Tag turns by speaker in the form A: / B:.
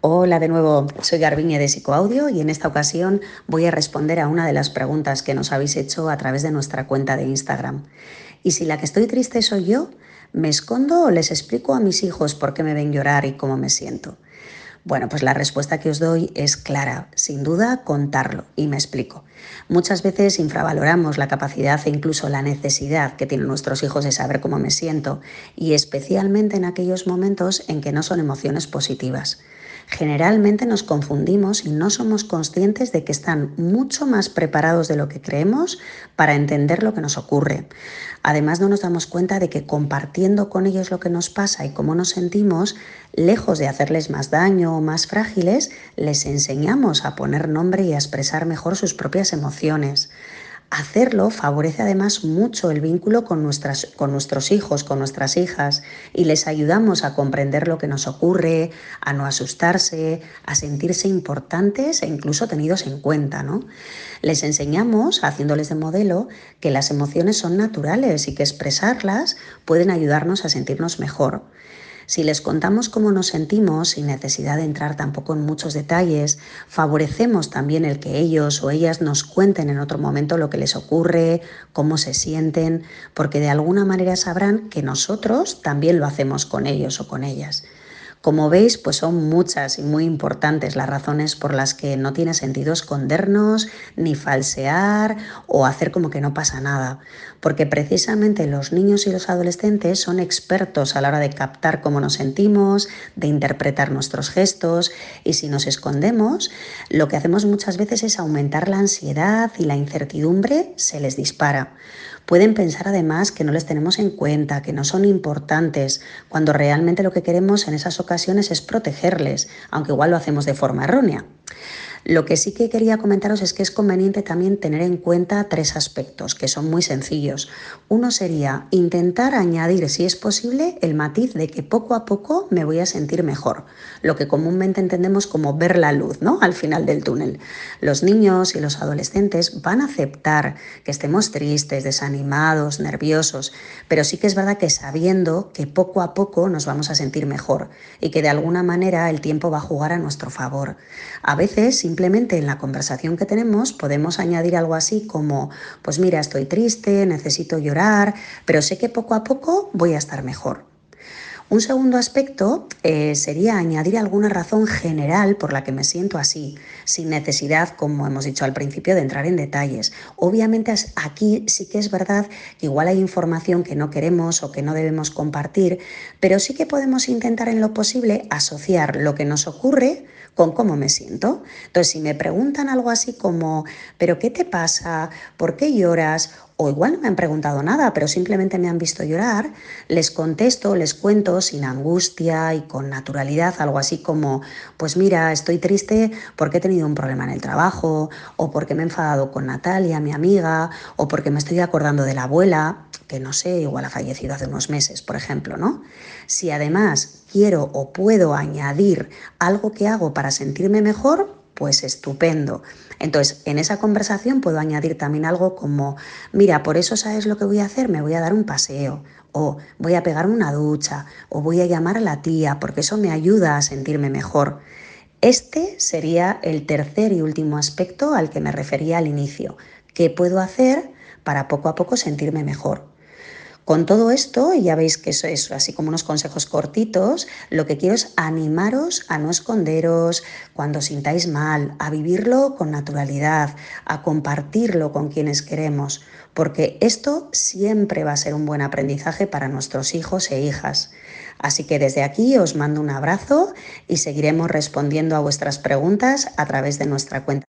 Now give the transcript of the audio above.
A: Hola de nuevo, soy Garbiñe de Psicoaudio y en esta ocasión voy a responder a una de las preguntas que nos habéis hecho a través de nuestra cuenta de Instagram. Y si la que estoy triste soy yo, ¿me escondo o les explico a mis hijos por qué me ven llorar y cómo me siento? Bueno, pues la respuesta que os doy es clara, sin duda contarlo y me explico. Muchas veces infravaloramos la capacidad e incluso la necesidad que tienen nuestros hijos de saber cómo me siento y especialmente en aquellos momentos en que no son emociones positivas. Generalmente nos confundimos y no somos conscientes de que están mucho más preparados de lo que creemos para entender lo que nos ocurre. Además, no nos damos cuenta de que compartiendo con ellos lo que nos pasa y cómo nos sentimos, lejos de hacerles más daño o más frágiles, les enseñamos a poner nombre y a expresar mejor sus propias emociones. Hacerlo favorece además mucho el vínculo con, nuestras, con nuestros hijos, con nuestras hijas, y les ayudamos a comprender lo que nos ocurre, a no asustarse, a sentirse importantes e incluso tenidos en cuenta. ¿no? Les enseñamos, haciéndoles de modelo, que las emociones son naturales y que expresarlas pueden ayudarnos a sentirnos mejor. Si les contamos cómo nos sentimos, sin necesidad de entrar tampoco en muchos detalles, favorecemos también el que ellos o ellas nos cuenten en otro momento lo que les ocurre, cómo se sienten, porque de alguna manera sabrán que nosotros también lo hacemos con ellos o con ellas. Como veis, pues son muchas y muy importantes las razones por las que no tiene sentido escondernos, ni falsear o hacer como que no pasa nada, porque precisamente los niños y los adolescentes son expertos a la hora de captar cómo nos sentimos, de interpretar nuestros gestos y si nos escondemos, lo que hacemos muchas veces es aumentar la ansiedad y la incertidumbre se les dispara. Pueden pensar además que no les tenemos en cuenta, que no son importantes, cuando realmente lo que queremos en esas ocasiones es protegerles, aunque igual lo hacemos de forma errónea. Lo que sí que quería comentaros es que es conveniente también tener en cuenta tres aspectos que son muy sencillos. Uno sería intentar añadir, si es posible, el matiz de que poco a poco me voy a sentir mejor, lo que comúnmente entendemos como ver la luz, ¿no? Al final del túnel. Los niños y los adolescentes van a aceptar que estemos tristes, desanimados, nerviosos, pero sí que es verdad que sabiendo que poco a poco nos vamos a sentir mejor y que de alguna manera el tiempo va a jugar a nuestro favor. A veces simplemente en la conversación que tenemos podemos añadir algo así como, pues mira, estoy triste, necesito llorar, pero sé que poco a poco voy a estar mejor. Un segundo aspecto eh, sería añadir alguna razón general por la que me siento así, sin necesidad, como hemos dicho al principio, de entrar en detalles. Obviamente aquí sí que es verdad que igual hay información que no queremos o que no debemos compartir, pero sí que podemos intentar en lo posible asociar lo que nos ocurre con cómo me siento. Entonces, si me preguntan algo así como, ¿pero qué te pasa? ¿Por qué lloras? O igual no me han preguntado nada, pero simplemente me han visto llorar, les contesto, les cuento sin angustia y con naturalidad, algo así como, pues mira, estoy triste porque he tenido un problema en el trabajo, o porque me he enfadado con Natalia, mi amiga, o porque me estoy acordando de la abuela, que no sé, igual ha fallecido hace unos meses, por ejemplo, ¿no? Si además quiero o puedo añadir algo que hago para sentirme mejor, pues estupendo. Entonces, en esa conversación puedo añadir también algo como, mira, por eso sabes lo que voy a hacer, me voy a dar un paseo, o voy a pegar una ducha, o voy a llamar a la tía, porque eso me ayuda a sentirme mejor. Este sería el tercer y último aspecto al que me refería al inicio. ¿Qué puedo hacer para poco a poco sentirme mejor? Con todo esto, y ya veis que eso es así como unos consejos cortitos, lo que quiero es animaros a no esconderos cuando sintáis mal, a vivirlo con naturalidad, a compartirlo con quienes queremos, porque esto siempre va a ser un buen aprendizaje para nuestros hijos e hijas. Así que desde aquí os mando un abrazo y seguiremos respondiendo a vuestras preguntas a través de nuestra cuenta.